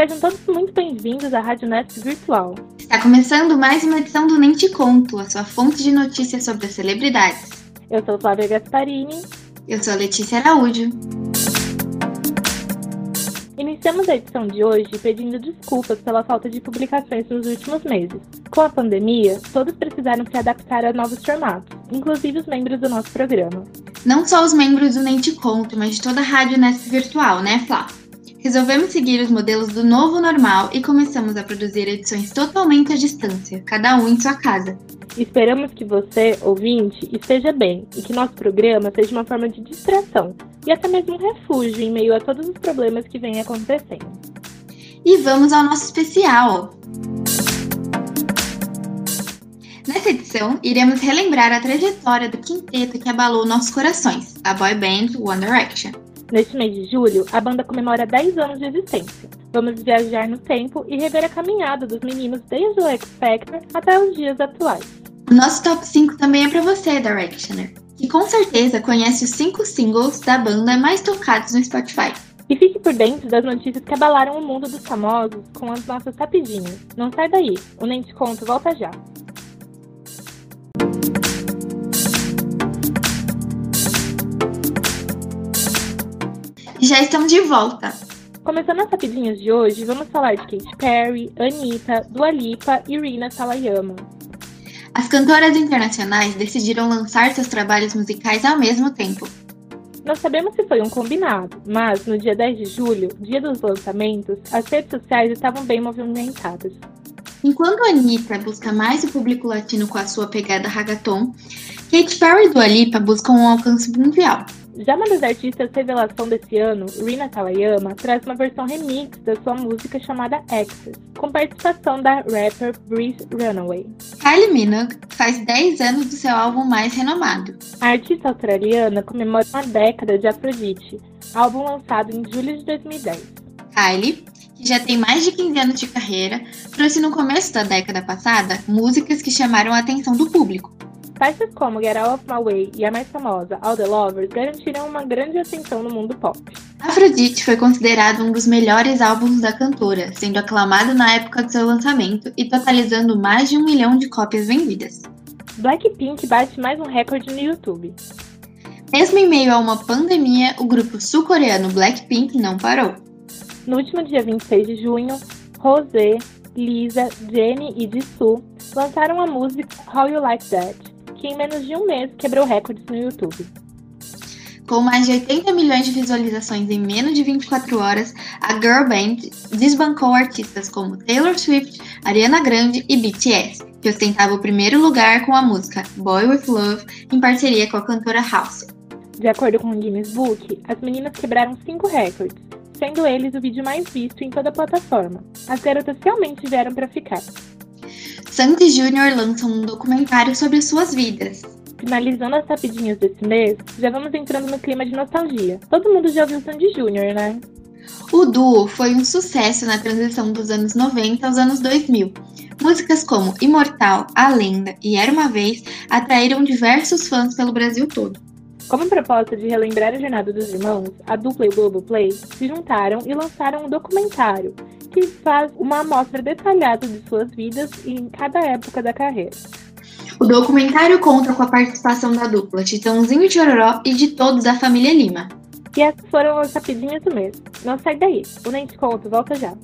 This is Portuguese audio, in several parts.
Sejam todos muito bem-vindos à Rádio Nest Virtual. Está começando mais uma edição do Nem Te Conto, a sua fonte de notícias sobre as celebridades. Eu sou Flávia Gasparini. Eu sou Letícia Araújo. Iniciamos a edição de hoje pedindo desculpas pela falta de publicações nos últimos meses. Com a pandemia, todos precisaram se adaptar a novos formatos, inclusive os membros do nosso programa. Não só os membros do Nem Te Conto, mas de toda a Rádio Nest Virtual, né, Flá? Resolvemos seguir os modelos do novo normal e começamos a produzir edições totalmente à distância, cada um em sua casa. Esperamos que você, ouvinte, esteja bem e que nosso programa seja uma forma de distração e até mesmo um refúgio em meio a todos os problemas que vêm acontecendo. E vamos ao nosso especial! Nessa edição, iremos relembrar a trajetória do quinteto que abalou nossos corações, a boy band One Direction. Neste mês de julho, a banda comemora 10 anos de existência. Vamos viajar no tempo e rever a caminhada dos meninos desde o X Factor até os dias atuais. O nosso top 5 também é para você, Directioner, que com certeza conhece os 5 singles da banda mais tocados no Spotify. E fique por dentro das notícias que abalaram o mundo dos famosos com as nossas rapidinhas. Não sai daí, o Nem Te Conto volta já. Já estamos de volta. Começando as rapidinhas de hoje, vamos falar de Katy Perry, Anitta, Dua Lipa e Rina Sawayama. As cantoras internacionais decidiram lançar seus trabalhos musicais ao mesmo tempo. Não sabemos se foi um combinado, mas no dia 10 de julho, dia dos lançamentos, as redes sociais estavam bem movimentadas. Enquanto Anitta busca mais o público latino com a sua pegada ragaton, Katy Perry e Dua Lipa buscam um alcance mundial. Já uma das artistas revelação desse ano, Rina Sawayama, traz uma versão remix da sua música chamada Access, com participação da rapper Breeze Runaway. Kylie Minogue faz 10 anos do seu álbum mais renomado. A artista australiana comemora uma década de Aphrodite, álbum lançado em julho de 2010. Kylie, que já tem mais de 15 anos de carreira, trouxe no começo da década passada músicas que chamaram a atenção do público. Faixas como Get Out of My Way e a mais famosa All the Lovers garantiram uma grande ascensão no mundo pop. Aphrodite foi considerado um dos melhores álbuns da cantora, sendo aclamado na época do seu lançamento e totalizando mais de um milhão de cópias vendidas. Blackpink bate mais um recorde no YouTube. Mesmo em meio a uma pandemia, o grupo sul-coreano Blackpink não parou. No último dia 26 de junho, Rosé, Lisa, Jennie e Jisoo lançaram a música How You Like That, que em menos de um mês quebrou recordes no YouTube. Com mais de 80 milhões de visualizações em menos de 24 horas, a girl band desbancou artistas como Taylor Swift, Ariana Grande e BTS, que ostentava o primeiro lugar com a música Boy With Love em parceria com a cantora House. De acordo com o Guinness Book, as meninas quebraram cinco recordes, sendo eles o vídeo mais visto em toda a plataforma. As garotas realmente vieram para ficar. Sandy Jr. lança um documentário sobre suas vidas. Finalizando as rapidinhas desse mês, já vamos entrando no clima de nostalgia. Todo mundo já ouviu Sandy Jr., né? O duo foi um sucesso na transição dos anos 90 aos anos 2000. Músicas como Imortal, A Lenda e Era Uma Vez atraíram diversos fãs pelo Brasil todo. Como proposta de relembrar a jornada dos irmãos, a dupla e o Globoplay se juntaram e lançaram um documentário que faz uma amostra detalhada de suas vidas em cada época da carreira. O documentário conta com a participação da dupla Titãozinho e Chororó e de todos da família Lima. E essas foram as rapidinhas do mês. Não sai daí, o Nem Te Conto volta já.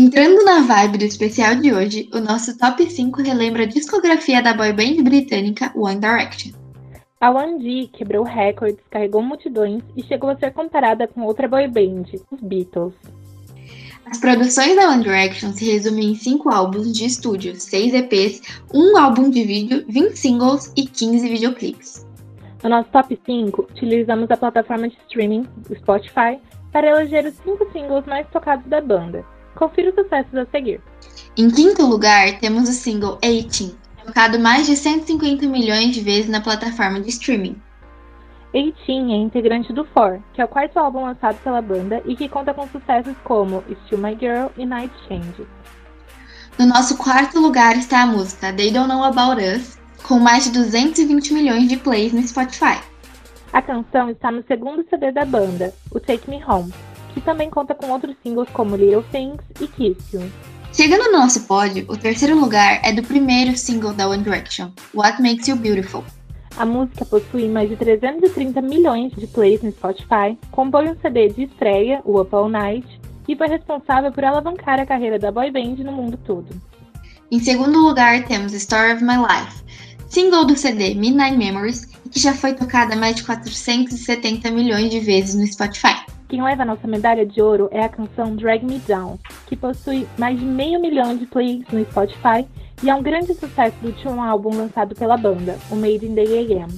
Entrando na vibe do especial de hoje, o nosso top 5 relembra a discografia da boy band britânica One Direction. A One D quebrou recordes, carregou multidões e chegou a ser comparada com outra boy band, os Beatles. As produções da One Direction se resumem em 5 álbuns de estúdio, 6 EPs, 1 álbum de vídeo, 20 singles e 15 videoclipes. No nosso top 5, utilizamos a plataforma de streaming, o Spotify, para eleger os 5 singles mais tocados da banda. Confira os sucessos a seguir. Em quinto lugar, temos o single 18, tocado mais de 150 milhões de vezes na plataforma de streaming. 18 é integrante do Four, que é o quarto álbum lançado pela banda e que conta com sucessos como Still My Girl e Night Change. No nosso quarto lugar está a música They Don't Know About Us, com mais de 220 milhões de plays no Spotify. A canção está no segundo CD da banda, o Take Me Home, que também conta com outros singles como Little Things e Kiss You. Chegando no nosso pódio, o terceiro lugar é do primeiro single da One Direction, What Makes You Beautiful. A música possui mais de 330 milhões de plays no Spotify, compõe um CD de estreia, o Up All Night, e foi responsável por alavancar a carreira da boy band no mundo todo. Em segundo lugar, temos Story of My Life, single do CD Midnight Memories, que já foi tocada mais de 470 milhões de vezes no Spotify. Quem leva a nossa medalha de ouro é a canção Drag Me Down, que possui mais de meio milhão de plays no Spotify e é um grande sucesso do último álbum lançado pela banda, o Made in the AM.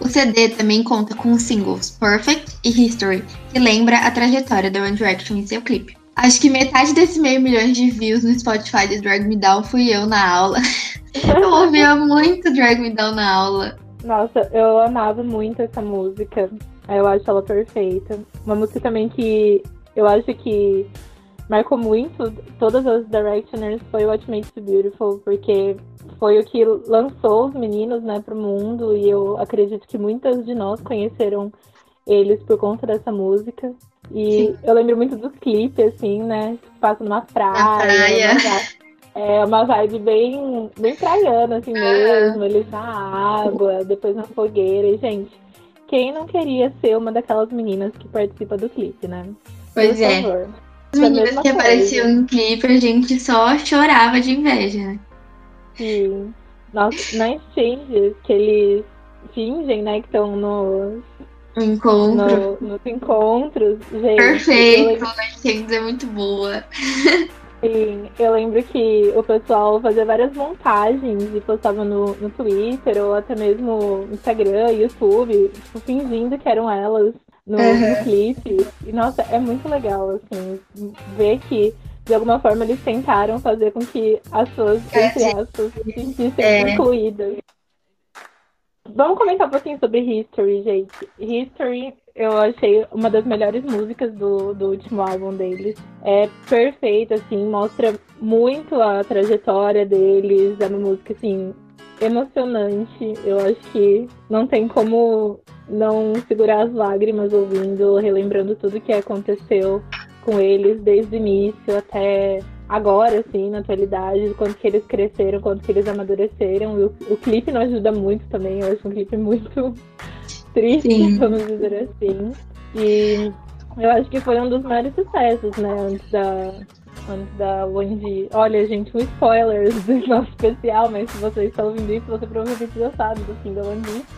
O CD também conta com os singles Perfect e History, que lembra a trajetória da One Direction em seu clipe. Acho que metade desse meio milhão de views no Spotify de Drag Me Down fui eu na aula. eu ouvia muito Drag Me Down na aula. Nossa, eu amava muito essa música. Eu acho ela perfeita. Uma música também que eu acho que marcou muito todas as Directioners foi What Makes You Beautiful, porque foi o que lançou os meninos, né, pro mundo e eu acredito que muitas de nós conheceram eles por conta dessa música. E Sim. eu lembro muito dos clipes, assim, né? Passa numa praia. Na praia. É uma vibe bem, bem praiana, assim mesmo. Eles na água, depois na fogueira. E, gente, quem não queria ser uma daquelas meninas que participa do clipe, né? Pois Por é. Favor. As meninas que coisa. apareciam no clipe, a gente só chorava de inveja, né? Sim. Nossa, nas changes que eles fingem, né, que estão nos Encontro. No, nos encontros, gente. Perfeito, nas changes é muito boa. Sim, eu lembro que o pessoal fazia várias montagens e postava no, no Twitter ou até mesmo no Instagram, YouTube, tipo, fingindo que eram elas no, uhum. no clipe. E nossa, é muito legal, assim, ver que de alguma forma eles tentaram fazer com que as suas, é, entre aspas, se sentissem é. incluídas. Vamos comentar um pouquinho sobre History, gente. History eu achei uma das melhores músicas do, do último álbum deles. É perfeita, assim, mostra muito a trajetória deles. É uma música, assim, emocionante. Eu acho que não tem como não segurar as lágrimas ouvindo, relembrando tudo que aconteceu com eles desde o início até agora, assim, na atualidade, quanto que eles cresceram, quanto que eles amadureceram. O, o clipe não ajuda muito também, eu acho um clipe muito triste, Sim. vamos dizer assim. E eu acho que foi um dos maiores sucessos, né, antes da, antes da Wendy. Olha, gente, um spoiler do nosso especial, mas se vocês estão ouvindo isso, você provavelmente já sabe do fim da Wendy.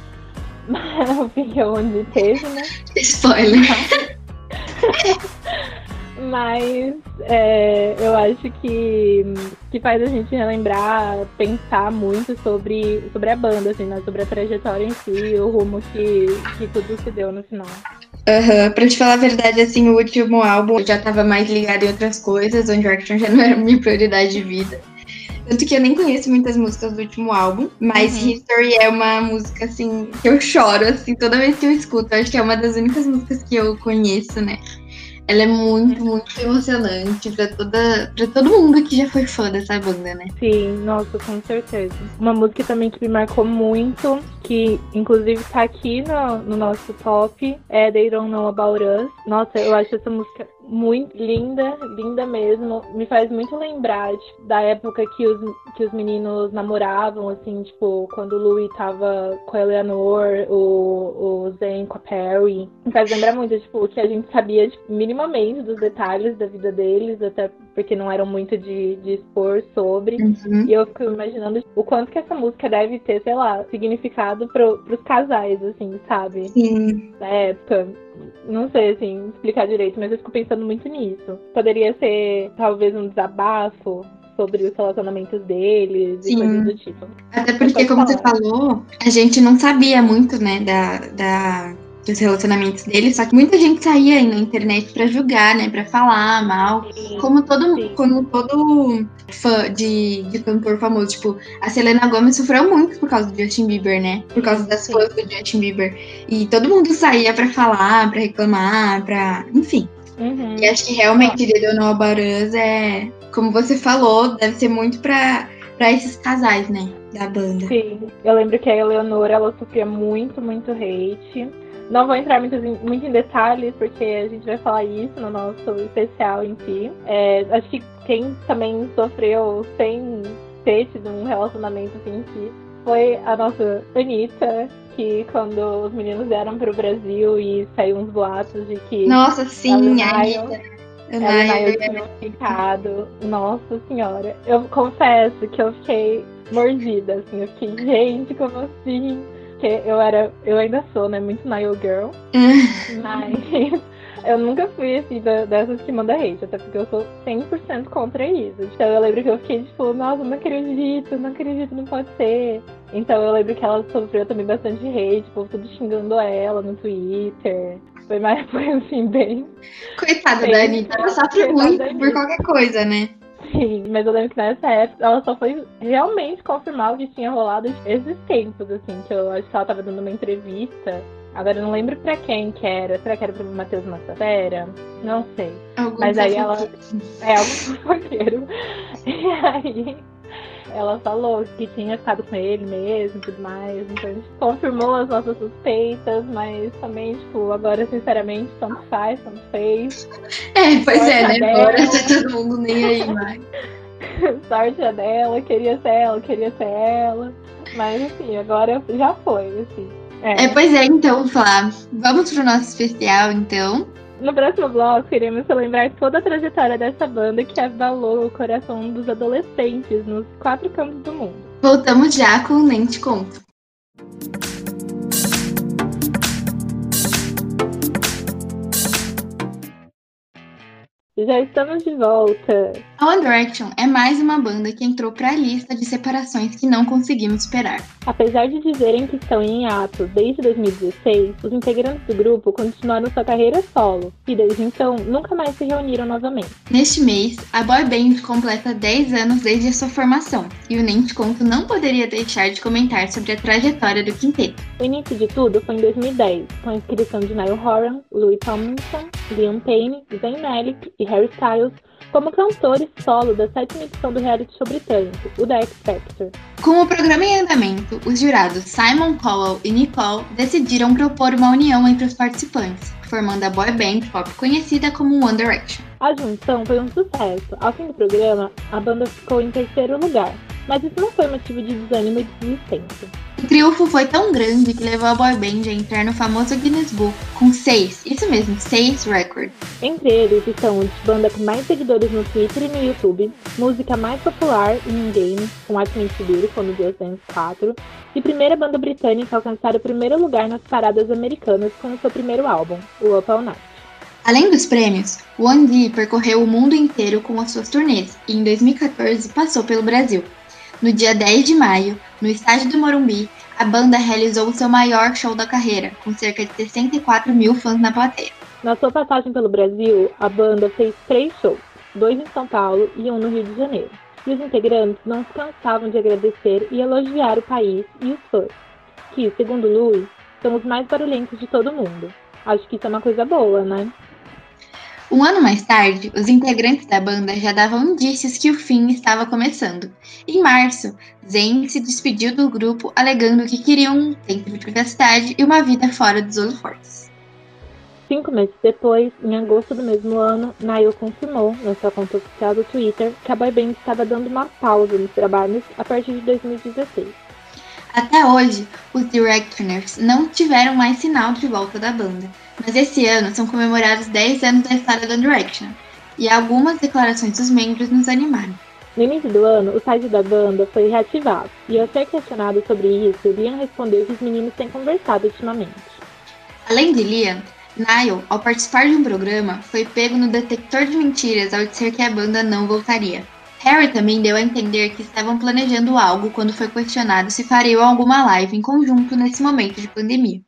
Mas o fim que a Wendy teve, né? Spoiler. Mas é, eu acho que, que faz a gente relembrar, pensar muito sobre, sobre a banda, assim, né? sobre a trajetória em si, o rumo que, que tudo se deu no final. Uhum. Pra te falar a verdade, assim, o último álbum eu já tava mais ligado em outras coisas, One Direction já não era minha prioridade de vida. Tanto que eu nem conheço muitas músicas do último álbum, mas uhum. History é uma música, assim, que eu choro, assim, toda vez que eu escuto. Eu acho que é uma das únicas músicas que eu conheço, né? Ela é muito, muito emocionante pra, toda, pra todo mundo que já foi fã dessa banda, né? Sim, nossa, com certeza. Uma música também que me marcou muito, que inclusive tá aqui no, no nosso top, é They Don't Know About Us. Nossa, eu acho essa música muito linda, linda mesmo. Me faz muito lembrar tipo, da época que os, que os meninos namoravam, assim, tipo, quando o Louis tava com a Eleanor, o, o Zen com a Perry. Me faz lembrar muito, tipo, que a gente sabia tipo, minimamente dos detalhes da vida deles, até porque não eram muito de, de expor sobre. Uhum. E eu fico imaginando o quanto que essa música deve ter, sei lá, significado pro, pros casais, assim, sabe? Sim. Na época não sei, assim, explicar direito, mas eu fico pensando muito nisso. Poderia ser, talvez, um desabafo sobre os relacionamentos deles Sim. e coisas do tipo. Até porque, como falar. você falou, a gente não sabia muito, né, da, da dos relacionamentos dele, só que muita gente saía aí na internet para julgar, né, para falar mal, sim, como todo sim. como todo fã de, de cantor famoso, tipo, a Selena Gomez sofreu muito por causa do Justin Bieber, né? Por causa das fãs do Justin Bieber. E todo mundo saía para falar, para reclamar, para, enfim. Uhum. E acho que realmente The Don't Know About Us é, como você falou, deve ser muito pra para esses casais, né, da banda. Sim, eu lembro que a Eleonora ela sofria muito, muito hate. Não vou entrar muito, muito em detalhes, porque a gente vai falar isso no nosso especial em si. É, acho que quem também sofreu sem ter tido um relacionamento assim em si foi a nossa Anitta, que quando os meninos vieram para o Brasil e saiu uns boatos de que. Nossa, sim, a Anitta. Ela e tinham ficado. Nossa senhora. Eu confesso que eu fiquei mordida, assim. Eu fiquei, gente, como assim? Porque eu era. Eu ainda sou, né? Muito Nile Girl. mas eu nunca fui assim dessas que manda hate, até porque eu sou 100% contra isso. Então eu lembro que eu fiquei tipo, nossa, não acredito, não acredito, não pode ser. Então eu lembro que ela sofreu também bastante hate, tipo, tudo xingando ela no Twitter. Foi mais, foi assim, bem. Coitada bem, da Anitta, ela sofre muito por qualquer coisa, né? Sim, mas eu lembro que nessa época ela só foi realmente confirmar o que tinha rolado esses tempos, assim, que eu acho que ela tava dando uma entrevista Agora eu não lembro pra quem que era. Será que era pro Matheus Massafera? Não sei. Algum Mas aí ela. É algum fofoqueiro. E aí ela falou que tinha ficado com ele mesmo e tudo mais. Então a gente confirmou as nossas suspeitas, mas também, tipo, agora, sinceramente, tanto faz, tanto fez. É, pois Sorte é, né? Agora tá todo mundo nem aí mais. Sorte a dela, queria ser ela, queria ser ela. Mas assim, agora já foi, assim. É. é, pois é, então, Flá, vamos pro nosso especial, então. No próximo bloco, iremos celebrar toda a trajetória dessa banda que abalou o coração dos adolescentes nos quatro cantos do mundo. Voltamos já com o Nem Te Conto. Já estamos de volta. A One Direction é mais uma banda que entrou para a lista de separações que não conseguimos esperar. Apesar de dizerem que estão em ato desde 2016, os integrantes do grupo continuaram sua carreira solo e desde então nunca mais se reuniram novamente. Neste mês, a boy band completa 10 anos desde a sua formação e o Nem Te Conto não poderia deixar de comentar sobre a trajetória do quinteto. O início de tudo foi em 2010, com a inscrição de Niall Horan, Louis Tomlinson, Liam Payne, Zayn Malik e Harry Styles como cantores solo da sétima edição do reality show britânico, o The X Factor. Com o programa em andamento, os jurados Simon Cowell e Nicole decidiram propor uma união entre os participantes, formando a boy band pop conhecida como One Direction. A junção foi um sucesso. Ao fim do programa, a banda ficou em terceiro lugar, mas isso não foi motivo de desânimo e desistência. O triunfo foi tão grande que levou a boy band a entrar no famoso Guinness Book com seis, isso mesmo, seis records. Entre eles estão os banda com mais seguidores no Twitter e no YouTube, música mais popular em um game, com Ultimate Beautiful no Just Dance 4, e primeira banda britânica a alcançar o primeiro lugar nas paradas americanas com o seu primeiro álbum, o Up All Night. Além dos prêmios, One D percorreu o mundo inteiro com as suas turnês e em 2014 passou pelo Brasil. No dia 10 de maio, no estádio do Morumbi, a banda realizou seu maior show da carreira, com cerca de 64 mil fãs na plateia. Na sua passagem pelo Brasil, a banda fez três shows, dois em São Paulo e um no Rio de Janeiro. E os integrantes não se cansavam de agradecer e elogiar o país e os fãs, que, segundo Louis, são os mais barulhentos de todo mundo. Acho que isso é uma coisa boa, né? Um ano mais tarde, os integrantes da banda já davam indícios que o fim estava começando. Em março, Zayn se despediu do grupo alegando que queriam um tempo de privacidade e uma vida fora dos holofortes. Cinco meses depois, em agosto do mesmo ano, Niall confirmou, na sua conta oficial do Twitter, que a boyband estava dando uma pausa nos trabalhos a partir de 2016. Até hoje, os Directioners não tiveram mais sinal de volta da banda, mas esse ano são comemorados 10 anos da história da Direction, e algumas declarações dos membros nos animaram. No início do ano, o site da banda foi reativado, e ao ser questionado sobre isso, Liam respondeu que os meninos têm conversado ultimamente. Além de Liam, Niall, ao participar de um programa, foi pego no detector de mentiras ao dizer que a banda não voltaria. Harry também deu a entender que estavam planejando algo quando foi questionado se fariam alguma live em conjunto nesse momento de pandemia.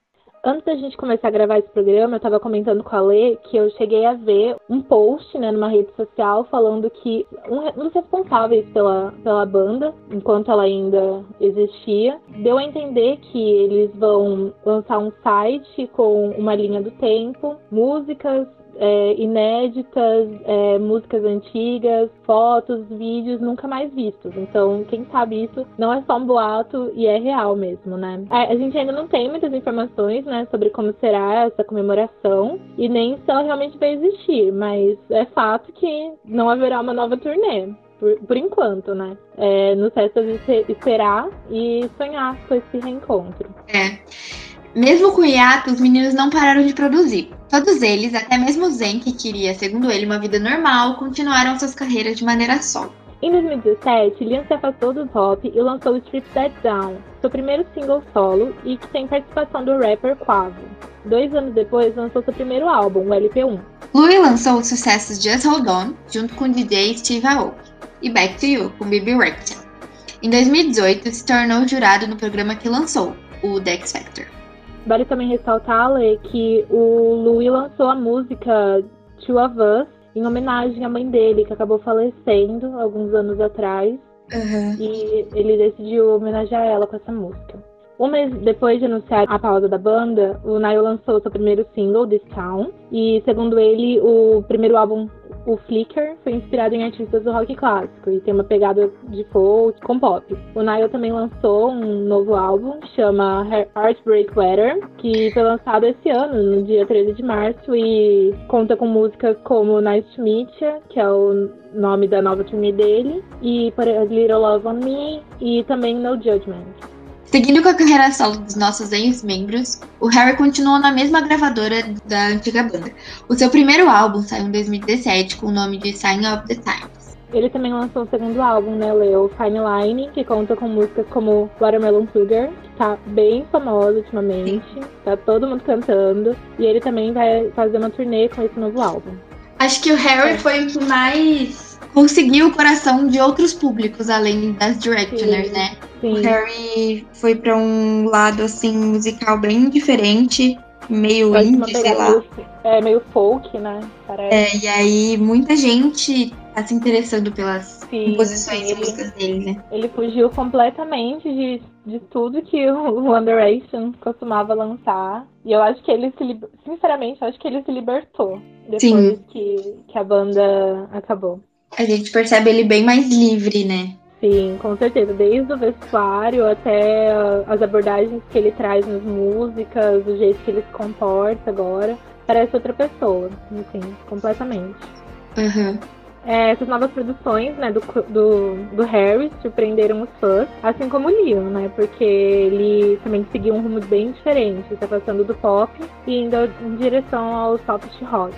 Antes da gente começar a gravar esse programa, eu estava comentando com a Lê que eu cheguei a ver um post né, numa rede social falando que um dos responsáveis pela, pela banda, enquanto ela ainda existia, deu a entender que eles vão lançar um site com uma linha do tempo, músicas é, inéditas, é, músicas antigas, fotos, vídeos nunca mais vistos. Então, quem sabe isso não é só um boato e é real mesmo, né? A, a gente ainda não tem muitas informações, né, sobre como será essa comemoração e nem se ela realmente vai existir, mas é fato que não haverá uma nova turnê. Por, por enquanto, né? É, nos resta esperar e sonhar com esse reencontro. É. Mesmo com o hiato, os meninos não pararam de produzir. Todos eles, até mesmo Zen, que queria, segundo ele, uma vida normal, continuaram suas carreiras de maneira solo. Em 2017, Liam se afastou do pop e lançou o Strip That Down, seu primeiro single solo e que tem participação do rapper Quavo. Dois anos depois, lançou seu primeiro álbum, o LP1. Louis lançou os sucessos Just Hold On, junto com o DJ Steve Aoki, e Back to You, com Bibi Rexha. Em 2018, se tornou jurado no programa que lançou, o The X Factor. Vale também ressaltar, Lê, que o Louis lançou a música Two of Us em homenagem à mãe dele, que acabou falecendo alguns anos atrás. Uhum. E ele decidiu homenagear ela com essa música. Um mês depois de anunciar a pausa da banda, o Niall lançou seu primeiro single, This Town, e segundo ele, o primeiro álbum o Flickr foi inspirado em artistas do rock clássico e tem uma pegada de folk com pop. O Niall também lançou um novo álbum que chama Heartbreak Weather, que foi lançado esse ano, no dia 13 de março, e conta com músicas como Nice to Meet You, que é o nome da nova turnê dele, e Little Love on Me, e também No Judgment. Seguindo com a carreira solo dos nossos ex-membros, o Harry continuou na mesma gravadora da antiga banda. O seu primeiro álbum saiu em 2017 com o nome de Sign of the Times. Ele também lançou o segundo álbum, né, Leo, Fine Line, que conta com músicas como Watermelon Sugar, que tá bem famosa ultimamente, tá todo mundo cantando, e ele também vai fazer uma turnê com esse novo álbum. Acho que o Harry é. foi o que mais conseguiu o coração de outros públicos, além das Directioners, né? Sim. O Harry foi para um lado, assim, musical bem diferente, meio indie, sei lá. É, meio folk, né? Parece. É, e aí muita gente tá se interessando pelas sim, composições sim, e músicas dele, né? Ele fugiu completamente de, de tudo que o One Direction costumava lançar. E eu acho que ele se sinceramente, eu acho que ele se libertou depois que, que a banda acabou. A gente percebe ele bem mais livre, né? Sim, com certeza. Desde o vestuário até as abordagens que ele traz nas músicas, o jeito que ele se comporta agora. Parece outra pessoa, assim, completamente. Uhum. É, essas novas produções né, do, do, do Harry surpreenderam os fãs, assim como o Leon, né? Porque ele também seguiu um rumo bem diferente, se afastando do pop e indo em direção ao soft rock.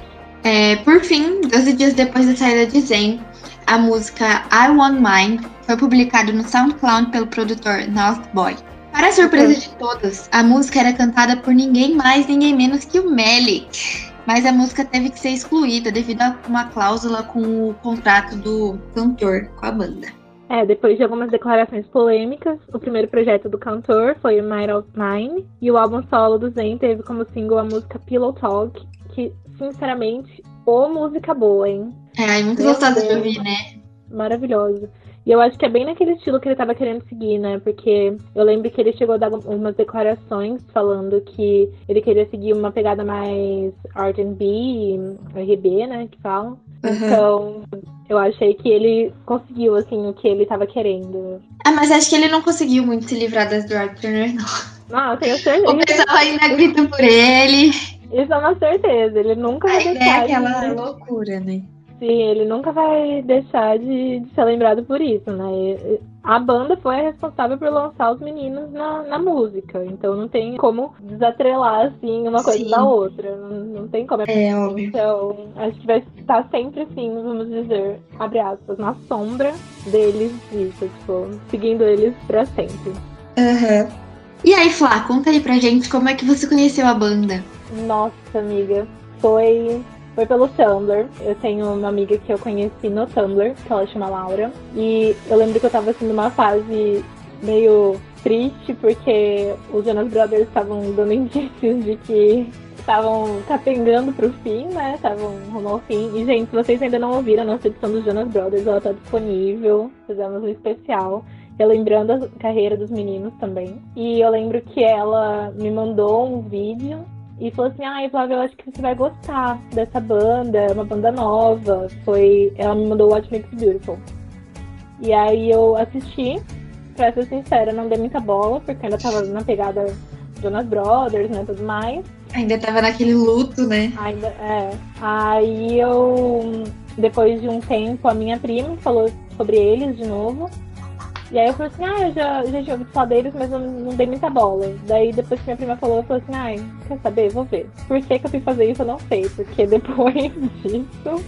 É, por fim, 12 dias depois da saída de Zen, a música I Want Mine foi publicada no SoundCloud pelo produtor North Boy. Para surpresa de todos, a música era cantada por ninguém mais, ninguém menos que o Melik. Mas a música teve que ser excluída devido a uma cláusula com o contrato do cantor com a banda. É, depois de algumas declarações polêmicas, o primeiro projeto do cantor foi Might of Mine, e o álbum solo do Zen teve como single a música Pillow Talk, que, sinceramente, ô música boa, hein? É, muito gostosa de ouvir, né? Maravilhosa. E eu acho que é bem naquele estilo que ele estava querendo seguir, né? Porque eu lembro que ele chegou a dar umas declarações falando que ele queria seguir uma pegada mais R&B, RB, né? Que falam. Uhum. Então, eu achei que ele conseguiu, assim, o que ele estava querendo. Ah, mas acho que ele não conseguiu muito se livrar das Drag Turner, não. Não, eu tenho certeza. O pessoal ainda grita por ele. Isso é uma certeza. Ele nunca vai deixar. É aquela de... loucura, né? Sim, ele nunca vai deixar de, de, ser lembrado por isso, né? A banda foi a responsável por lançar os meninos na, na música, então não tem como desatrelar, assim, uma coisa Sim. da outra. Não, não tem como. É, óbvio. Então, acho que vai estar sempre, assim, vamos dizer, abre aspas, na sombra deles, isso, tipo, seguindo eles pra sempre. Aham. Uhum. E aí, Flá, conta aí pra gente como é que você conheceu a banda. Nossa, amiga, foi foi pelo Tumblr. Eu tenho uma amiga que eu conheci no Tumblr, que ela chama Laura. E eu lembro que eu tava assim numa fase meio triste, porque os Jonas Brothers estavam dando indícios de que estavam capengando pro fim, né? Estavam rumo ao fim. E, gente, se vocês ainda não ouviram a nossa edição dos Jonas Brothers, ela tá disponível. Fizemos um especial relembrando a carreira dos meninos também. E eu lembro que ela me mandou um vídeo e falou assim: ai, Flávia, eu acho que você vai gostar dessa banda, é uma banda nova. Foi. Ela me mandou What Makes Beautiful. E aí eu assisti, pra ser sincera, não dei muita bola, porque ainda tava na pegada Jonas Brothers, né, tudo mais. Ainda tava naquele luto, né? Ainda, é. Aí eu, depois de um tempo, a minha prima falou sobre eles de novo. E aí eu falei assim, ah, eu já, já tinha ouvido falar deles, mas eu não dei muita bola. Daí depois que minha prima falou, eu falei assim, ai, quer saber? Vou ver. Por que, que eu fui fazer isso, eu não sei. Porque depois disso,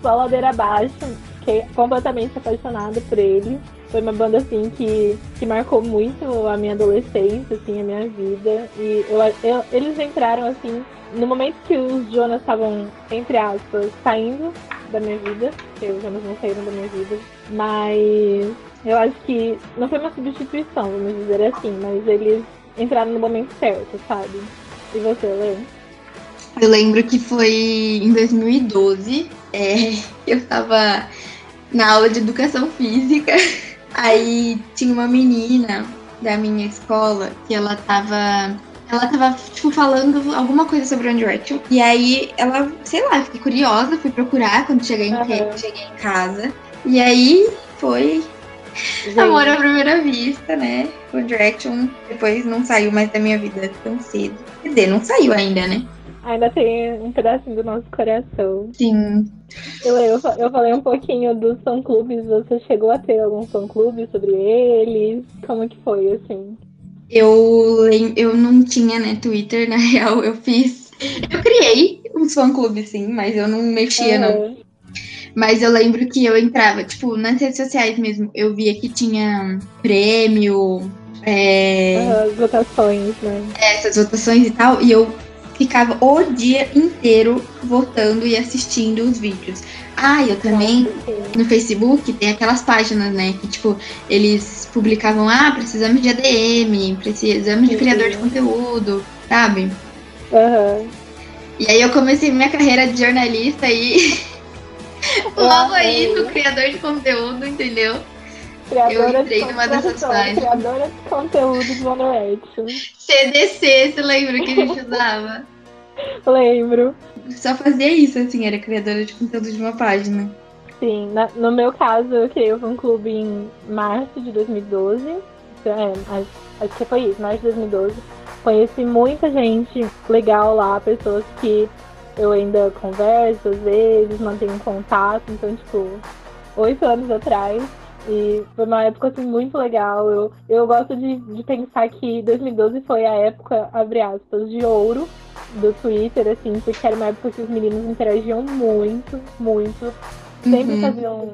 só ladeira abaixo, fiquei completamente apaixonada por ele. Foi uma banda assim que, que marcou muito a minha adolescência, assim, a minha vida. E eu, eu, eles entraram assim, no momento que os Jonas estavam, entre aspas, saindo da minha vida, porque os Jonas não saíram da minha vida, mas eu acho que não foi uma substituição, vamos dizer assim, mas eles entraram no momento certo, sabe? E você, Lê? Eu lembro que foi em 2012, é, eu tava na aula de educação física, aí tinha uma menina da minha escola que ela tava ela tava, tipo, falando alguma coisa sobre One Direction. E aí ela, sei lá, fiquei curiosa, fui procurar quando cheguei em, uhum. cheguei em casa. E aí foi Gente. Amor à primeira vista, né? One Direction depois não saiu mais da minha vida tão cedo. Quer dizer, não saiu ainda, né? Ainda tem um pedacinho do nosso coração. Sim. Eu, eu, eu falei um pouquinho dos fã-clubes. Você chegou a ter algum fã-clube sobre eles? Como que foi, assim? Eu, eu não tinha, né, Twitter, na real. Eu fiz... Eu criei uns fã-clubes, sim, mas eu não mexia, é. não. Mas eu lembro que eu entrava, tipo, nas redes sociais mesmo, eu via que tinha prêmio. É... As votações, né? Essas votações e tal, e eu ficava o dia inteiro votando e assistindo os vídeos. Ah, eu também no Facebook tem aquelas páginas, né? Que tipo, eles publicavam, ah, precisamos de ADM, precisamos de criador de conteúdo, sabe? Uhum. E aí eu comecei minha carreira de jornalista e Logo aí no criador de conteúdo, entendeu? Criadora eu entrei de numa dessas páginas. Criadora de conteúdo de One Direction. CDC, você lembra que a gente usava? Lembro. Só fazia isso, assim, era criadora de conteúdo de uma página. Sim, na, no meu caso, eu criei um clube em março de 2012. É, acho, acho que foi isso, março de 2012. Conheci muita gente legal lá, pessoas que eu ainda converso às vezes, mantenho contato, então, tipo, oito anos atrás. E foi uma época assim, muito legal. Eu, eu gosto de, de pensar que 2012 foi a época, abre aspas, de ouro do Twitter, assim, porque era uma época que os meninos interagiam muito, muito. Sempre uhum. faziam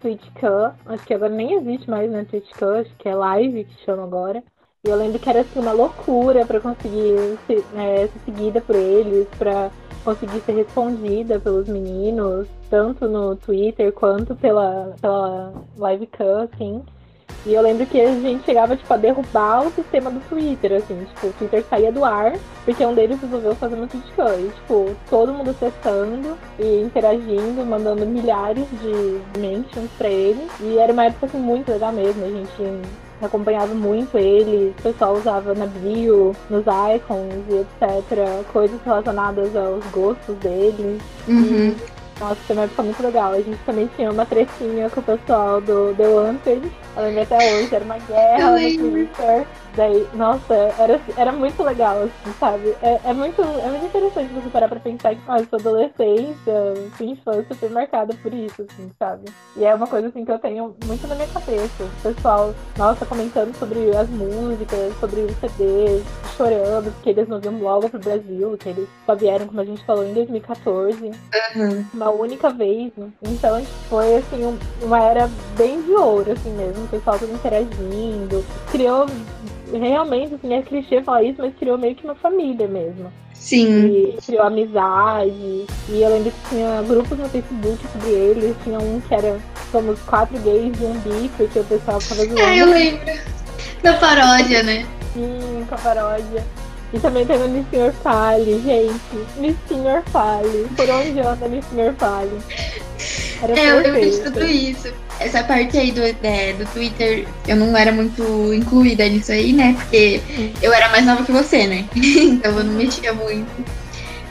TwitchCam, acho que agora nem existe mais, né, TwitchCam, acho que é live que chama agora. E eu lembro que era assim, uma loucura para conseguir ser, é, ser seguida por eles, para conseguir ser respondida pelos meninos, tanto no Twitter quanto pela, pela livecam, assim. E eu lembro que a gente chegava, tipo, a derrubar o sistema do Twitter, assim, tipo, o Twitter saía do ar, porque um deles resolveu fazer uma TwitchCam. E, tipo, todo mundo acessando e interagindo, mandando milhares de mentions pra ele. E era uma época, assim, muito legal mesmo. A gente acompanhava muito ele, o pessoal usava na bio, nos icons e etc. Coisas relacionadas aos gostos dele. Uhum. E, nossa, foi uma época muito legal. A gente também tinha uma tretinha com o pessoal do The Wanted. Eu lembro até hoje, era uma guerra no Twitter. Daí, nossa, era, era muito legal, assim, sabe? É, é, muito, é muito interessante você parar pra pensar que a sua adolescência, sua infância foi marcada por isso, assim, sabe? E é uma coisa, assim, que eu tenho muito na minha cabeça. O pessoal, nossa, comentando sobre as músicas, sobre os CDs, chorando, porque eles não vinham logo pro Brasil, que eles só vieram, como a gente falou, em 2014. Uhum. Uma única vez. Então, foi, assim, um, uma era bem de ouro, assim mesmo. O pessoal todo interagindo. Criou realmente, assim, é clichê falar isso, mas criou meio que uma família mesmo. Sim. E criou amizade. E eu lembro que tinha grupos no Facebook sobre eles. Tinha um que era somos quatro gays e um bi, porque o pessoal ficava zoando. É, eu lembro. Da paródia, né? Sim, com a paródia. E também tem o Miss Senhor Fale, gente. Miss Senhor Fale. Por onde anda Miss Senhor Fale? Era é, perfeito. eu lembro de tudo isso. Essa parte aí do, é, do Twitter, eu não era muito incluída nisso aí, né? Porque eu era mais nova que você, né? então eu não mexia muito.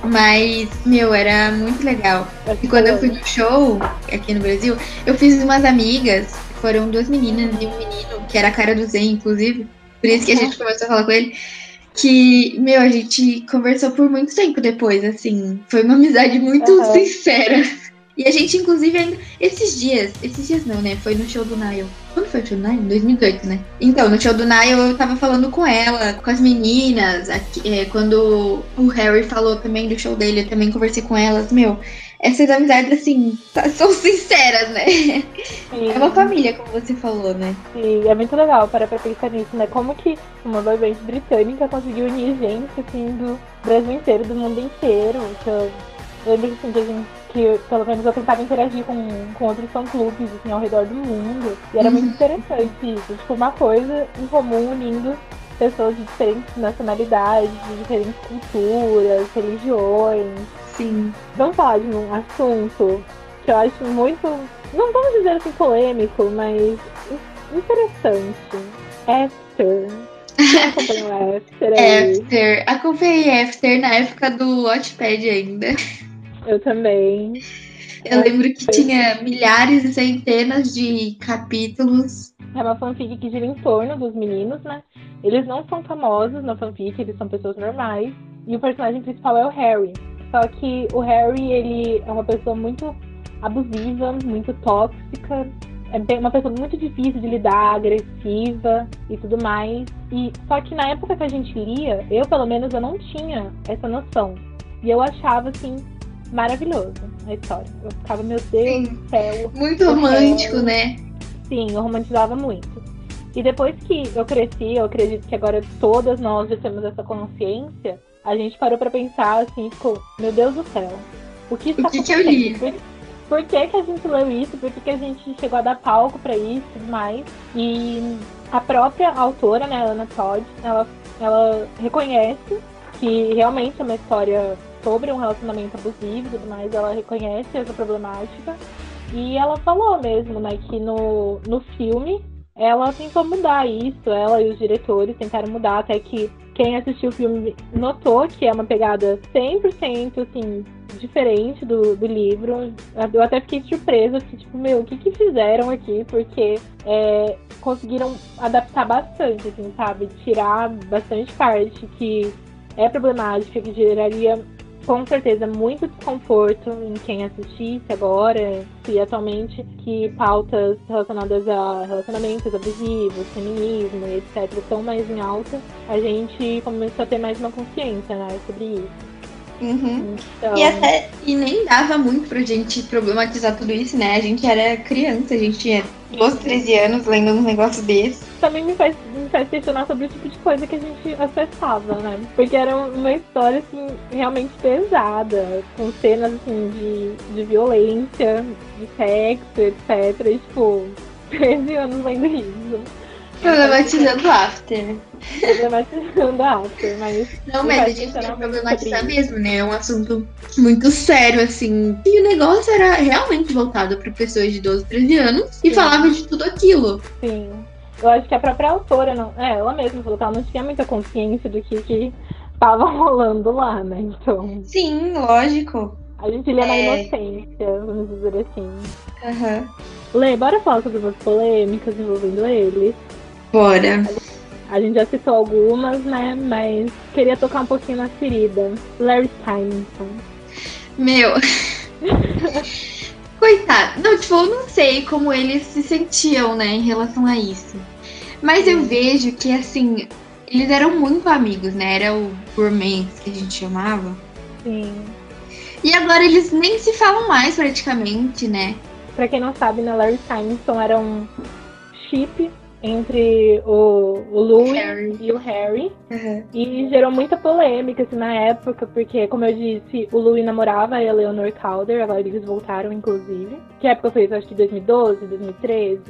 Mas, meu, era muito legal. E quando eu fui no show aqui no Brasil, eu fiz umas amigas, foram duas meninas e um menino, que era a cara do Zen, inclusive. Por isso que a gente começou a falar com ele. Que, meu, a gente conversou por muito tempo depois, assim. Foi uma amizade muito uhum. sincera. E a gente, inclusive, ainda. Esses dias, esses dias não, né? Foi no show do Nile. Quando foi o show do Nile? 2018, né? Então, no show do Nile eu tava falando com ela, com as meninas. Aqui, é, quando o Harry falou também do show dele, eu também conversei com elas. Meu, essas amizades, assim, tá, são sinceras, né? Sim. É uma família, como você falou, né? Sim, é muito legal para pra pensar nisso, né? Como que uma boy band britânica conseguiu unir gente, assim, do Brasil inteiro, do mundo inteiro. Que eu lembro, assim, que a gente que pelo menos eu tentava interagir com, com outros fã-clubes assim, ao redor do mundo. E era muito uhum. interessante isso. Tipo, uma coisa em comum unindo pessoas de diferentes nacionalidades, de diferentes culturas, religiões. Sim. Vamos falar de um assunto que eu acho muito. Não vamos dizer assim polêmico, mas interessante. After. Você acompanhou After? After. Acompanhei After na época do Watchpad ainda. Eu também. Eu lembro que tinha milhares e centenas de capítulos. É uma fanfic que gira em torno dos meninos, né? Eles não são famosos na fanfic, eles são pessoas normais. E o personagem principal é o Harry. Só que o Harry, ele é uma pessoa muito abusiva, muito tóxica. É uma pessoa muito difícil de lidar, agressiva e tudo mais. E só que na época que a gente lia, eu pelo menos eu não tinha essa noção. E eu achava assim, maravilhoso a história. Eu ficava, meu Deus do céu. Muito romântico, céu. né? Sim, eu romantizava muito. E depois que eu cresci, eu acredito que agora todas nós já temos essa consciência, a gente parou para pensar assim, ficou, meu Deus do céu, o que está o que acontecendo? Que eu li? Por, por, que, que a gente leu isso? Por que, que a gente chegou a dar palco para isso e tudo mais? E a própria autora, né, Ana Todd, ela, ela reconhece que realmente é uma história sobre um relacionamento abusivo e tudo mais, ela reconhece essa problemática. E ela falou mesmo, né, que no, no filme ela tentou mudar isso, ela e os diretores tentaram mudar, até que quem assistiu o filme notou que é uma pegada 100% assim, diferente do, do livro. Eu até fiquei surpresa, fiquei tipo, meu, o que que fizeram aqui? Porque é, conseguiram adaptar bastante, assim, sabe? Tirar bastante parte que é problemática, que geraria com certeza muito desconforto em quem assistisse agora e atualmente que pautas relacionadas a relacionamentos abusivos, feminismo e etc estão mais em alta, a gente começou a ter mais uma consciência né, sobre isso. Uhum. Então... E até e nem dava muito pra gente problematizar tudo isso, né? A gente era criança, a gente tinha 12, 13 anos lendo um negócio desse. Também me faz, faz questionar sobre o tipo de coisa que a gente acessava, né? Porque era uma história, assim, realmente pesada, com cenas, assim, de, de violência, de sexo, etc. E, tipo, 13 anos lendo isso. Problematizando after. Problematizando after, mas. Não, mas a gente tem que problematizar mesmo, né? É um assunto muito sério, assim. E o negócio era realmente voltado para pessoas de 12, 13 anos e falava de tudo aquilo. Sim. Eu acho que a própria autora, não, é, ela mesma falou que ela não tinha muita consciência do que, que tava rolando lá, né? Então. Sim, lógico. A gente lê é... na inocência, vamos dizer assim. Aham. Uhum. Lê, bora falar sobre as polêmicas envolvendo eles. Bora. A gente já citou algumas, né? Mas queria tocar um pouquinho na ferida. Larry Stevenson. Meu. Coitado. Não, tipo, eu não sei como eles se sentiam, né, em relação a isso. Mas eu vejo que, assim, eles eram muito amigos, né? Era o gourmet que a gente chamava. Sim. E agora eles nem se falam mais, praticamente, né? Pra quem não sabe, né, Larry Stevenson era um chip entre o, o Louis Harry. e o Harry. Uhum. E gerou muita polêmica assim, na época, porque, como eu disse, o Louis namorava a Eleanor Calder, agora eles voltaram, inclusive. Que época foi isso? Acho que 2012, 2013.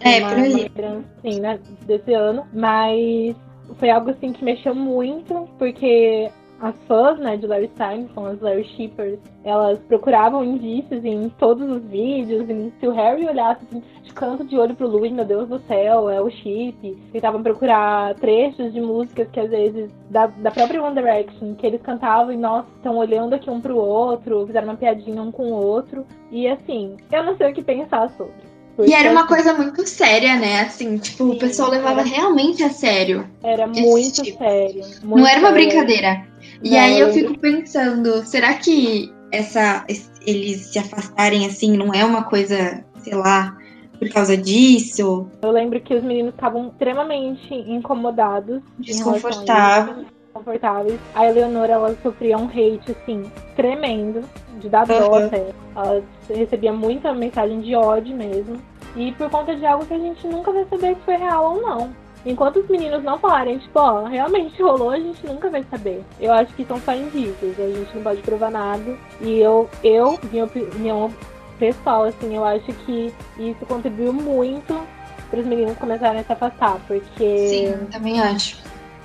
É, uma, por aí. Uma, sim, né, desse ano. Mas foi algo assim que mexeu muito, porque as fãs, né, de Larry Stein, são as Larry Shippers, elas procuravam indícios em todos os vídeos, e se o Harry olhasse assim, de canto de olho pro Louis, meu Deus do céu, é o chip. Tentavam procurar trechos de músicas que às vezes, da, da própria One Direction, que eles cantavam e, nossa, estão olhando aqui um pro outro, fizeram uma piadinha um com o outro. E assim, eu não sei o que pensar sobre. Porque, e era uma coisa muito séria, né? Assim, tipo, sim, o pessoal levava era, realmente a sério. Era muito tipo. sério. Muito não era uma brincadeira. E não, aí eu fico pensando, será que essa eles se afastarem assim não é uma coisa, sei lá, por causa disso? Eu lembro que os meninos estavam extremamente incomodados, desconfortáveis. Confortáveis. A Eleonora, ela sofria um hate, assim, tremendo, de dar dó uhum. até. Ela recebia muita mensagem de ódio mesmo. E por conta de algo que a gente nunca vai saber se foi real ou não. Enquanto os meninos não falarem, tipo, ó, realmente rolou, a gente nunca vai saber. Eu acho que são só indícios, a gente não pode provar nada. E eu, eu minha opinião pessoal, assim, eu acho que isso contribuiu muito para os meninos começarem a se afastar, porque. Sim, também acho.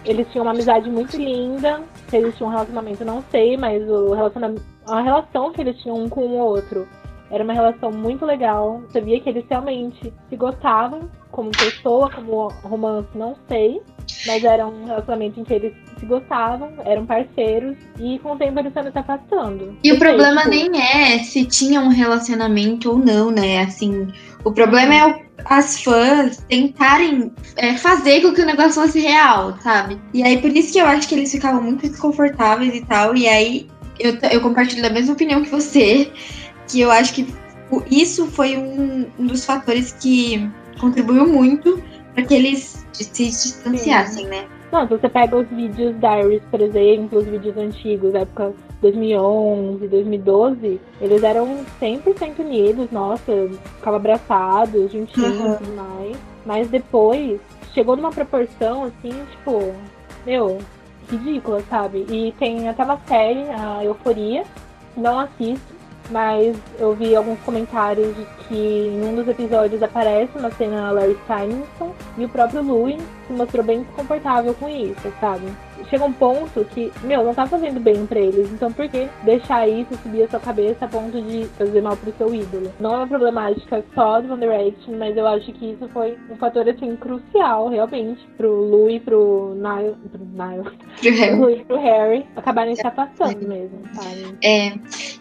Eles tinham uma amizade muito linda, se eles tinham um relacionamento, não sei, mas o relacionamento, a relação que eles tinham um com o outro era uma relação muito legal. Você via que eles realmente se gostavam como pessoa, como romance, não sei. Mas era um relacionamento em que eles se gostavam, eram parceiros, e com o tempo eles estão se afastando. E o problema nem é se tinha um relacionamento ou não, né? Assim, o problema é o, as fãs tentarem é, fazer com que o negócio fosse real, sabe? E aí por isso que eu acho que eles ficavam muito desconfortáveis e tal. E aí eu, eu compartilho da mesma opinião que você, que eu acho que isso foi um, um dos fatores que contribuiu muito para que eles se distanciassem, Sim. né? Não, se você pega os vídeos da Iris, por exemplo, os vídeos antigos, época 2011, 2012, eles eram 100% unidos, nossa, ficavam abraçados, juntinhos e uhum. tudo mais. Mas depois, chegou numa proporção, assim, tipo, meu, ridícula, sabe? E tem até uma série, a Euforia, não assisto, mas eu vi alguns comentários de que em um dos episódios aparece uma cena Larry Stevenson e o próprio Louis se mostrou bem desconfortável com isso, sabe? Chega um ponto que, meu, não tá fazendo bem para eles, então por que deixar isso subir a sua cabeça a ponto de fazer mal pro seu ídolo? Não é uma problemática só do One Direction, mas eu acho que isso foi um fator, assim, crucial, realmente, pro Louis, pro Niall, pro Niall, pro Harry, Louis, pro Harry acabarem se afastando mesmo, sabe? É,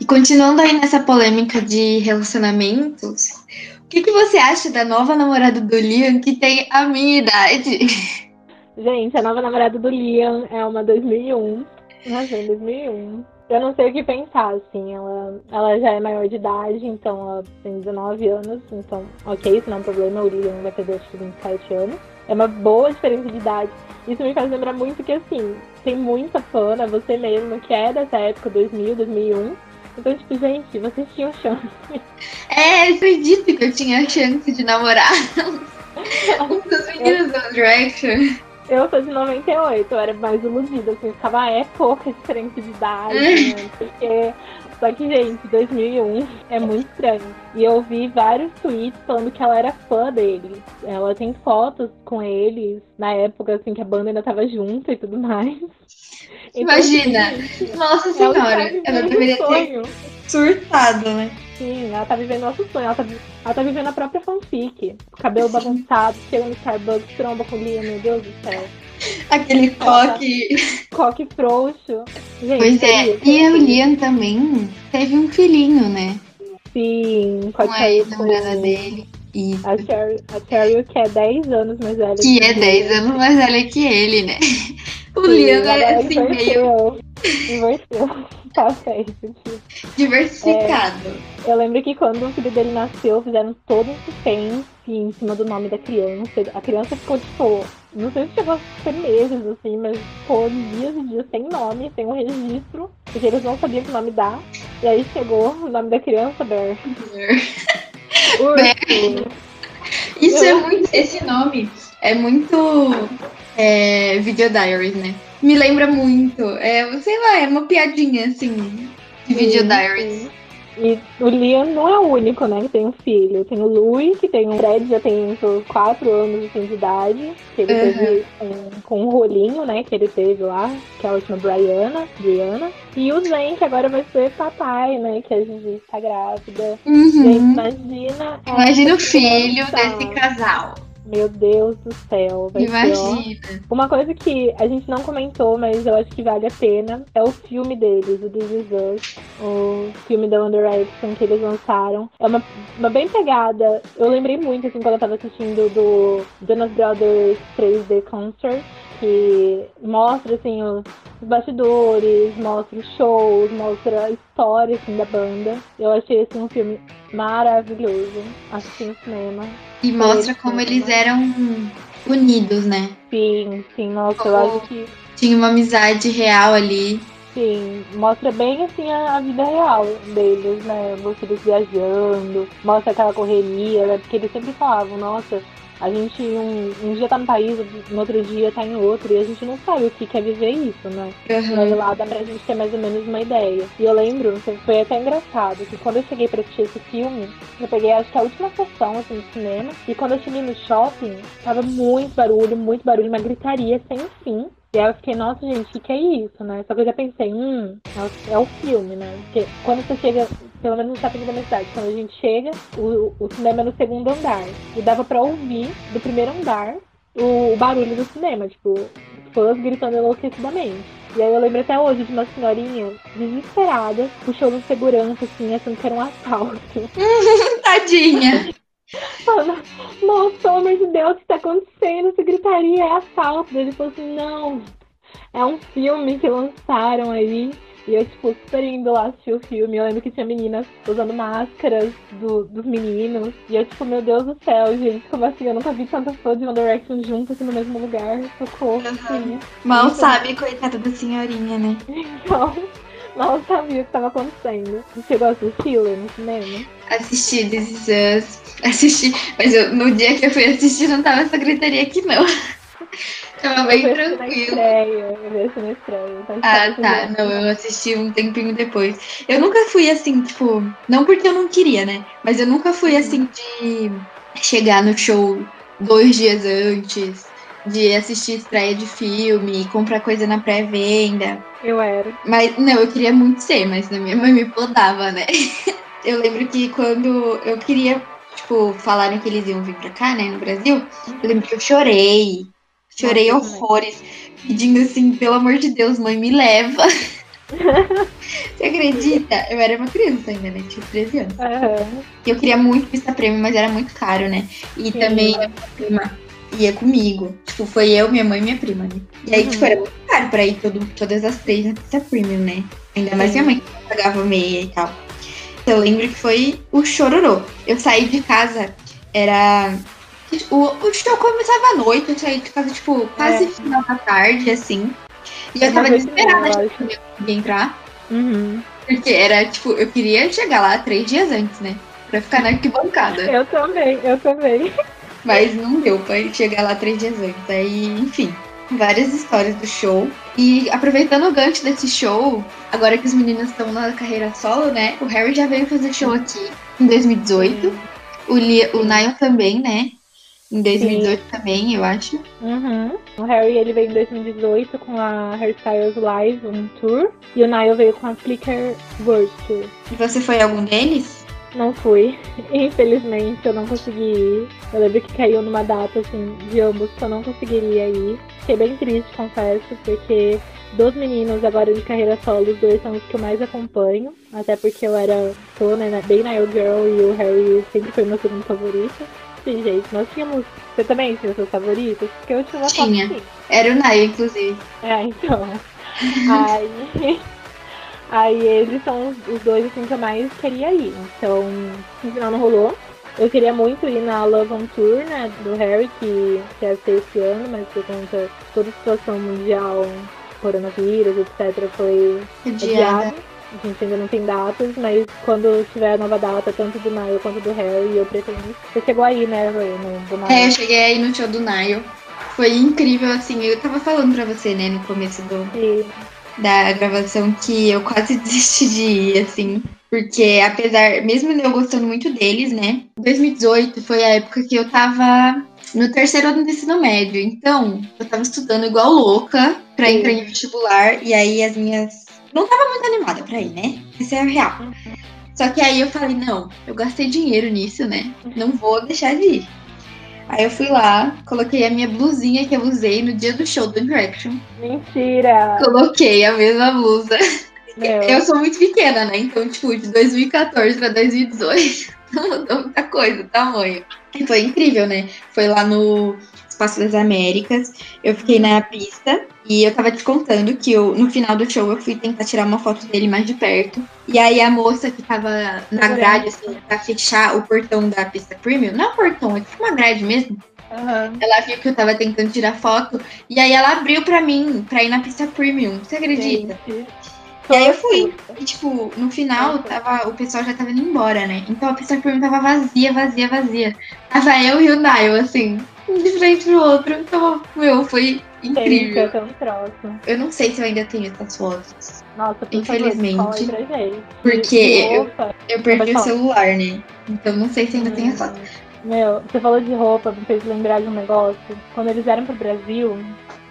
e continuando aí nessa polêmica de relacionamentos, o que, que você acha da nova namorada do Liam que tem a minha idade? Gente, a nova namorada do Liam é uma 2001. Nossa, 2001. Eu não sei o que pensar, assim. Ela, ela já é maior de idade, então ela tem 19 anos. Então, ok, isso não é um problema. O Liam vai fazer acho que 27 anos. É uma boa diferença de idade. Isso me faz lembrar muito que, assim, tem muita fã, né, você mesmo, que é dessa época, 2000, 2001 então, tipo, gente, vocês tinham chance. É, eu acredito que eu tinha chance de namorar um dos meninos do Direction. Eu sou de 98, eu era mais iludida, assim, eu ficava, ah, é pouca diferença de idade, né? Porque. Só que, gente, 2001 é muito estranho. E eu vi vários tweets falando que ela era fã dele. Ela tem fotos com eles na época, assim, que a banda ainda tava junto e tudo mais. Então, Imagina! Assim, Nossa senhora! Ela deveria ter surtado, né? Sim, ela tá vivendo nosso sonho. Ela tá, ela tá vivendo a própria fanfic. Cabelo bagunçado, chega no Starbucks, tromba com o Liam, meu Deus do céu. Aquele coque. Coque frouxo. Gente, pois é. E o Liam também teve um filhinho, né? Sim, com a namorada dele. Isso. A Cheryl, a Cheryl, que é 10 anos mais velha que, que é 10 anos mais velha que ele, né? O Liam é assim meio. Inverteu. Diversificado. É, eu lembro que quando o filho dele nasceu, fizeram todo um suspense em cima do nome da criança. A criança ficou, tipo, não sei se chegou a ser meses, assim, mas ficou dias e dias sem nome, sem um registro, porque eles não sabiam que nome dá. E aí chegou o nome da criança, Bear. Bear. Isso eu é muito. Esse nome é muito é, Video Diaries, né? Me lembra muito. É, sei lá, é uma piadinha, assim, de Video Diaries. E o Liam não é o único, né, que tem um filho. Tem o Louis, que tem um Fred, já tem uns 4 anos assim, de idade, que ele uhum. teve um, com um rolinho, né, que ele teve lá, que é a última Brianna, Brianna. E o Zen, que agora vai ser papai, né, que a Gigi está grávida. Uhum. Gente, imagina. Imagina o filho desse casal. Meu Deus do céu. Vai Imagina. Ser, Uma coisa que a gente não comentou, mas eu acho que vale a pena, é o filme deles, o This Is Us, o filme da One Direction que eles lançaram. É uma, uma bem pegada. Eu lembrei muito, assim, quando eu tava assistindo do Jonas Brothers 3D Concert, que mostra, assim, os bastidores, mostra os shows, mostra a história, assim, da banda. Eu achei, assim, um filme maravilhoso. Assisti no cinema. E mostra como eles eram unidos, né? Sim, sim, nossa, como eu acho que. Tinha uma amizade real ali. Sim, mostra bem assim a, a, vida real deles, né? Vocês viajando, mostra aquela correria, né? Porque eles sempre falavam, nossa, a gente um, um dia tá num país, no outro dia tá em outro, e a gente não sabe o que quer viver isso, né? Uhum. Mas lá dá pra gente ter mais ou menos uma ideia. E eu lembro, foi até engraçado, que quando eu cheguei pra assistir esse filme, eu peguei acho que a última sessão assim, do cinema, e quando eu cheguei no shopping, tava muito barulho, muito barulho, uma gritaria sem fim. E aí eu fiquei, nossa, gente, o que, que é isso, né? Só que eu já pensei, hum, é o, é o filme, né? Porque quando você chega, pelo menos no shopping da minha cidade, quando a gente chega, o, o cinema é no segundo andar. E dava pra ouvir do primeiro andar o, o barulho do cinema, tipo, fãs gritando enlouquecidamente. E aí eu lembro até hoje de uma senhorinha desesperada, puxando segurança, assim, achando que era um assalto. Tadinha! Falando, nossa, pelo amor de Deus, o que tá acontecendo? Essa gritaria é assalto. Ele falou assim, não, é um filme que lançaram aí. E eu, tipo, super indo lá assistir o filme. Eu lembro que tinha meninas usando máscaras do, dos meninos. E eu, tipo, meu Deus do céu, gente, como assim? Eu nunca vi tantas pessoas de One Direction juntas assim, no mesmo lugar. Socorro. Uhum. Mal então, sabe, coitada da senhorinha, né? Então, mal sabia o que estava acontecendo. Você chegou a assistir no cinema? Assisti This Is Us. Assisti, mas eu, no dia que eu fui assistir não tava essa gritaria aqui, não. Tava bem eu tranquilo. Estreia, eu na estreia. Tá ah, tá. Não, eu assisti um tempinho depois. Eu nunca fui assim, tipo, não porque eu não queria, né? Mas eu nunca fui assim de chegar no show dois dias antes, de assistir estreia de filme, comprar coisa na pré-venda. Eu era. Mas, não, eu queria muito ser, mas minha mãe me podava, né? Eu lembro que quando eu queria, tipo, falaram que eles iam vir pra cá, né, no Brasil, eu lembro que eu chorei. Chorei Nossa, horrores, pedindo assim, pelo amor de Deus, mãe, me leva. Você acredita? Eu era uma criança ainda, né? Tinha 13 anos. Uhum. Eu queria muito pista prêmio, mas era muito caro, né? E Sim. também a minha prima ia comigo. Tipo, foi eu, minha mãe e minha prima, né? E aí, uhum. tipo, era muito caro pra ir todo, todas as três na pista premium, né? Ainda mais minha mãe que pagava meia e tal. Eu lembro que foi o chororô. Eu saí de casa, era. O, o show começava à noite, eu saí de casa, tipo, quase é. final da tarde, assim. E eu tava desesperada de entrar. Uhum. Porque era, tipo, eu queria chegar lá três dias antes, né? Pra ficar na arquibancada. Eu também, eu também. Mas não deu pra chegar lá três dias antes. Aí, enfim várias histórias do show. E aproveitando o gancho desse show, agora que os meninos estão na carreira solo, né? O Harry já veio fazer show aqui em 2018. O, Lia, o Niall também, né? Em 2018 Sim. também, eu acho. Uhum. O Harry ele veio em 2018 com a Hairstyles Live, um tour. E o Niall veio com a Flickr World Tour. E você foi algum deles? Não fui. Infelizmente, eu não consegui ir. Eu lembro que caiu numa data, assim, de ambos que eu não conseguiria ir. Fiquei bem triste, confesso, porque dos meninos agora de carreira solo, os dois são os que eu mais acompanho. Até porque eu era, tô, né, bem na Girl e o Harry sempre foi meu segundo favorito. Sim, gente, nós tínhamos. Você também tinha seus favoritos? Porque eu tinha uma Tinha. Assim. Era o Nayo, inclusive. É, então. Aí. Aí eles são os dois assim que eu mais queria ir. Então, no final não rolou. Eu queria muito ir na Love on Tour, né, do Harry, que, que ia ser esse ano, mas por conta de toda a situação mundial, coronavírus, etc., foi adiada. A gente ainda não tem datas, mas quando tiver a nova data, tanto do Nile quanto do Harry, eu pretendo. Você chegou aí, né, no, do Nile? É, eu cheguei aí no show do Nile. Foi incrível, assim, eu tava falando pra você, né, no começo do, Sim da gravação que eu quase desisti de ir, assim. Porque apesar, mesmo eu gostando muito deles, né? 2018 foi a época que eu tava no terceiro ano do ensino médio. Então, eu tava estudando igual louca pra Sim. entrar em vestibular. E aí as minhas. Não tava muito animada pra ir, né? Isso é real. Só que aí eu falei, não, eu gastei dinheiro nisso, né? Não vou deixar de ir. Aí eu fui lá, coloquei a minha blusinha que eu usei no dia do show do Direction. Mentira! Coloquei a mesma blusa. Meu, Eu sou muito pequena, né? Então, tipo, de 2014 pra 2018, não mudou muita coisa, tamanho. Foi incrível, né? Foi lá no Espaço das Américas. Eu fiquei na pista e eu tava te contando que eu, no final do show eu fui tentar tirar uma foto dele mais de perto. E aí a moça que tava na grade, assim, pra fechar o portão da pista premium, não é um portão, é tipo uma grade mesmo. aham. Ela viu que eu tava tentando tirar foto e aí ela abriu pra mim, pra ir na pista premium. Você acredita? Gente. E aí eu fui. E, tipo, no final, tava, o pessoal já tava indo embora, né? Então a pista premium tava vazia, vazia, vazia. Tava eu e o Nile, assim, um de frente pro outro. Então, meu, foi incrível. que. Eu não sei se eu ainda tenho essas fotos. Nossa, por Infelizmente. Porque De eu, roupa, eu perdi o celular, né? Então não sei se ainda tenho as fotos. Hum, Meu, você falou de roupa, me fez lembrar de um negócio. Quando eles vieram pro Brasil,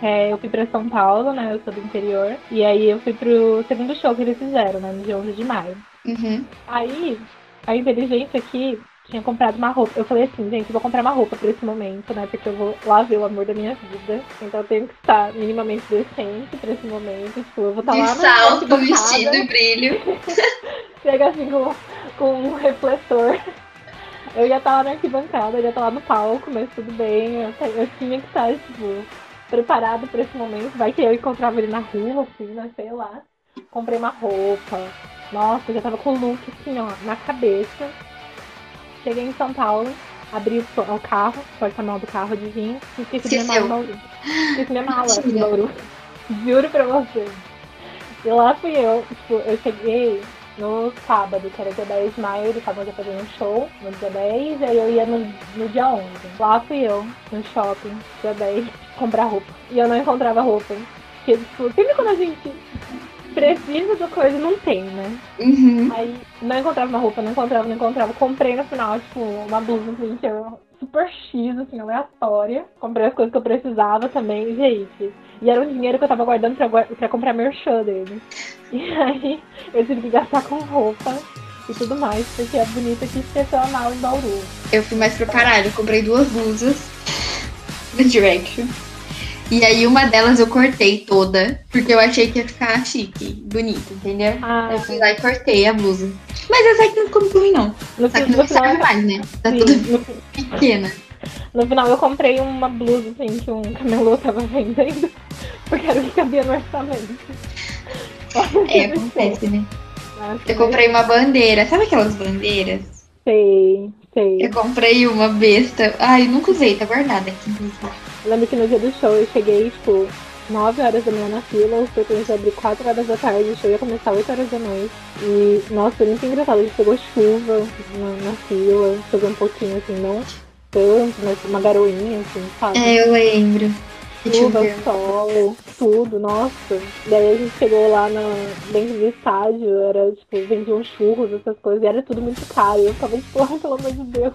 é, eu fui pra São Paulo, né? Eu sou do interior. E aí eu fui pro segundo show que eles fizeram, né? No dia 11 de maio. Uhum. Aí, a inteligência aqui tinha comprado uma roupa. Eu falei assim, gente, vou comprar uma roupa pra esse momento, né? Porque eu vou lá ver o amor da minha vida. Então eu tenho que estar minimamente decente pra esse momento. Tipo, eu vou estar de lá na salto, vestido, brilho. Chega assim com, com um refletor. Eu ia estar lá na arquibancada, eu ia estar lá no palco, mas tudo bem. Eu, eu tinha que estar, tipo, preparado pra esse momento. Vai que eu encontrava ele na rua, assim, né? Sei lá. Comprei uma roupa. Nossa, já tava com o look, assim, ó, na cabeça. Cheguei em São Paulo, abri o, o carro, o porta-mala do carro de vinho, e esqueci minha mala em Bauru. Esqueci minha mala em Mentira. Bauru. Juro pra você. E lá fui eu, tipo, eu cheguei no sábado, que era dia 10 de maio, eles estavam já fazendo um show no dia 10, aí eu ia no, no dia 11. Lá fui eu, no shopping, dia 10, comprar roupa. E eu não encontrava roupa. Porque, tipo, sempre quando a gente precisa da coisa, não tem, né? Uhum. Aí não encontrava uma roupa, não encontrava, não encontrava. Comprei no final, tipo, uma blusa assim, que era super X, assim, aleatória. Comprei as coisas que eu precisava também, gente. E era um dinheiro que eu tava guardando pra, pra comprar merchan dele. E aí eu tive que gastar com roupa e tudo mais, porque é bonita que esqueceu a mala em Bauru. Eu fui mais preparada, eu comprei duas blusas do Direction. E aí uma delas eu cortei toda, porque eu achei que ia ficar chique, bonito, entendeu? Ah, Eu fui lá e cortei a blusa. Mas essa aqui não ficou muito ruim, não. no, que fi- não no serve mais, né? Tá sim, tudo no, pequena. No final eu comprei uma blusa assim que um camelô tava vendendo, porque era o que cabia no orçamento. É, acontece, né? Nossa, Eu comprei uma bandeira. Sabe aquelas bandeiras? Sei, sei. Eu comprei uma besta. Ai, nunca usei, tá guardada aqui, inclusive. Eu lembro que no dia do show eu cheguei, tipo, 9 horas da manhã na fila, o show começou a abrir 4 horas da tarde, o show ia começar 8 horas da noite. E, nossa, foi muito engraçado, a gente pegou chuva na, na fila, choveu um pouquinho, assim, não tanto, mas uma garoinha, assim, sabe? É, eu lembro. Chuva, sol, tudo, nossa. Daí a gente chegou lá na, dentro do estádio, era, tipo, vendiam churros, essas coisas, e era tudo muito caro. Eu ficava, tipo, pelo amor de Deus.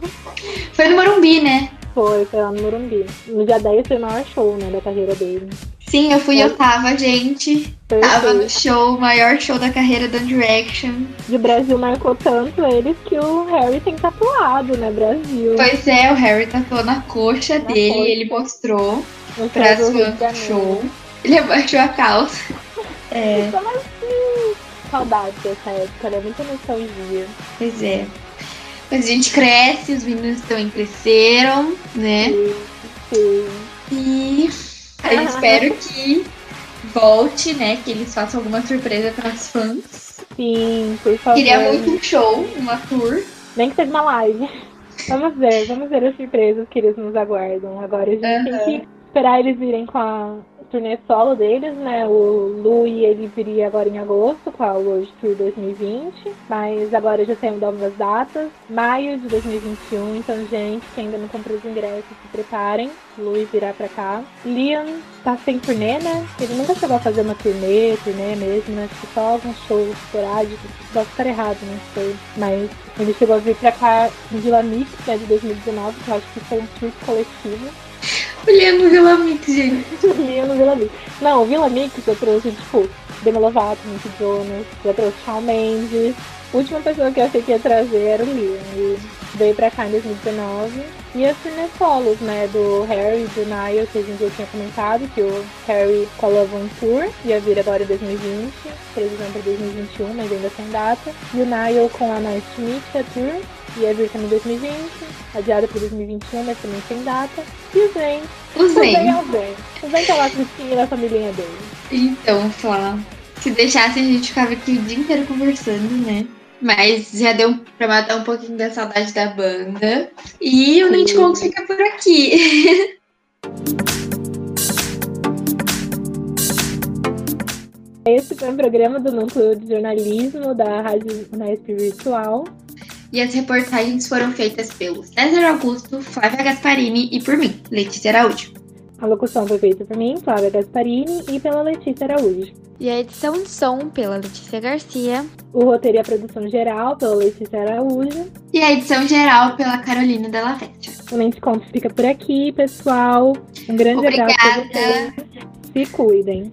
Foi no Morumbi, né? Foi, foi lá no Morumbi. No dia 10 foi o maior show, né, da carreira dele. Sim, eu fui, É. eu tava, gente. Foi Tava no show, o maior show da carreira do Direction. E o Brasil marcou tanto eles que o Harry tem tatuado, né, Brasil. Pois é, o Harry tatuou na coxa Na dele, coxa. ele mostrou no pra fãs Janeiro. show. Ele abaixou a calça. É, assim, saudade dessa época, né? Muita nostalgia. pois é. Mas a gente cresce, os meninos também cresceram, né? Sim, sim. E eu espero que volte, né? Que eles façam alguma surpresa para os fãs. Sim, por favor. Queria muito um show, uma tour. Nem que seja uma live. Vamos ver, vamos ver as surpresas que eles nos aguardam. Agora a gente tem que esperar eles virem com a turnê solo deles, né? O Louis ele viria agora em agosto com a World Tour 2020, mas agora já tem novas datas, maio de 2021. Então, gente, que ainda não comprou os ingressos, se preparem. Louis virá pra cá. Liam tá sem turnê, né? Ele nunca chegou a fazer uma turnê, turnê mesmo, né? Acho que só alguns shows esporádicos. Posso estar errado, não sei. Mas ele chegou a vir pra cá em Vila Mix, né, de 2019, que eu acho que foi um surto coletivo. O Liam no Vila Mix, gente. Liam no Vila Mix. Não, o Vila Mix eu trouxe, tipo, Demi Lovato, Nick Jonas, já trouxe Shawn Mendes. Última pessoa que eu achei que ia trazer era o Liam. E veio pra cá em 2019. E as turnê né, do Harry e do Niall, que a gente já tinha comentado, que o Harry com a Love on Tour ia vir agora em 2020, previsão para 2021, mas ainda sem data. E o Niall com a Nice to Meet, Tour, ia vir também em 2020, adiada para 2021, mas também sem data. E o Zayn. O é o Zayn. O Zayn tá lá com da família dele. Então, Flá, se deixasse a gente ficava aqui o dia inteiro conversando, né? Mas já deu pra matar um pouquinho da saudade da banda. E o Lynch Conks fica por aqui. Esse foi um programa do Núcleo de Jornalismo da Rádio Unesp Virtual. E as reportagens foram feitas pelo César Augusto, Flávia Gasparini e por mim, Letícia Araújo. A locução foi feita por mim, Flávia Gasparini, e pela Letícia Araújo. E a edição de som pela Letícia Garcia. O roteiro e a produção geral pela Letícia Araújo. E a edição geral pela Carolina Della Vecchia. O Lente Contos fica por aqui, pessoal. Um grande Obrigada. abraço vocês. Se cuidem.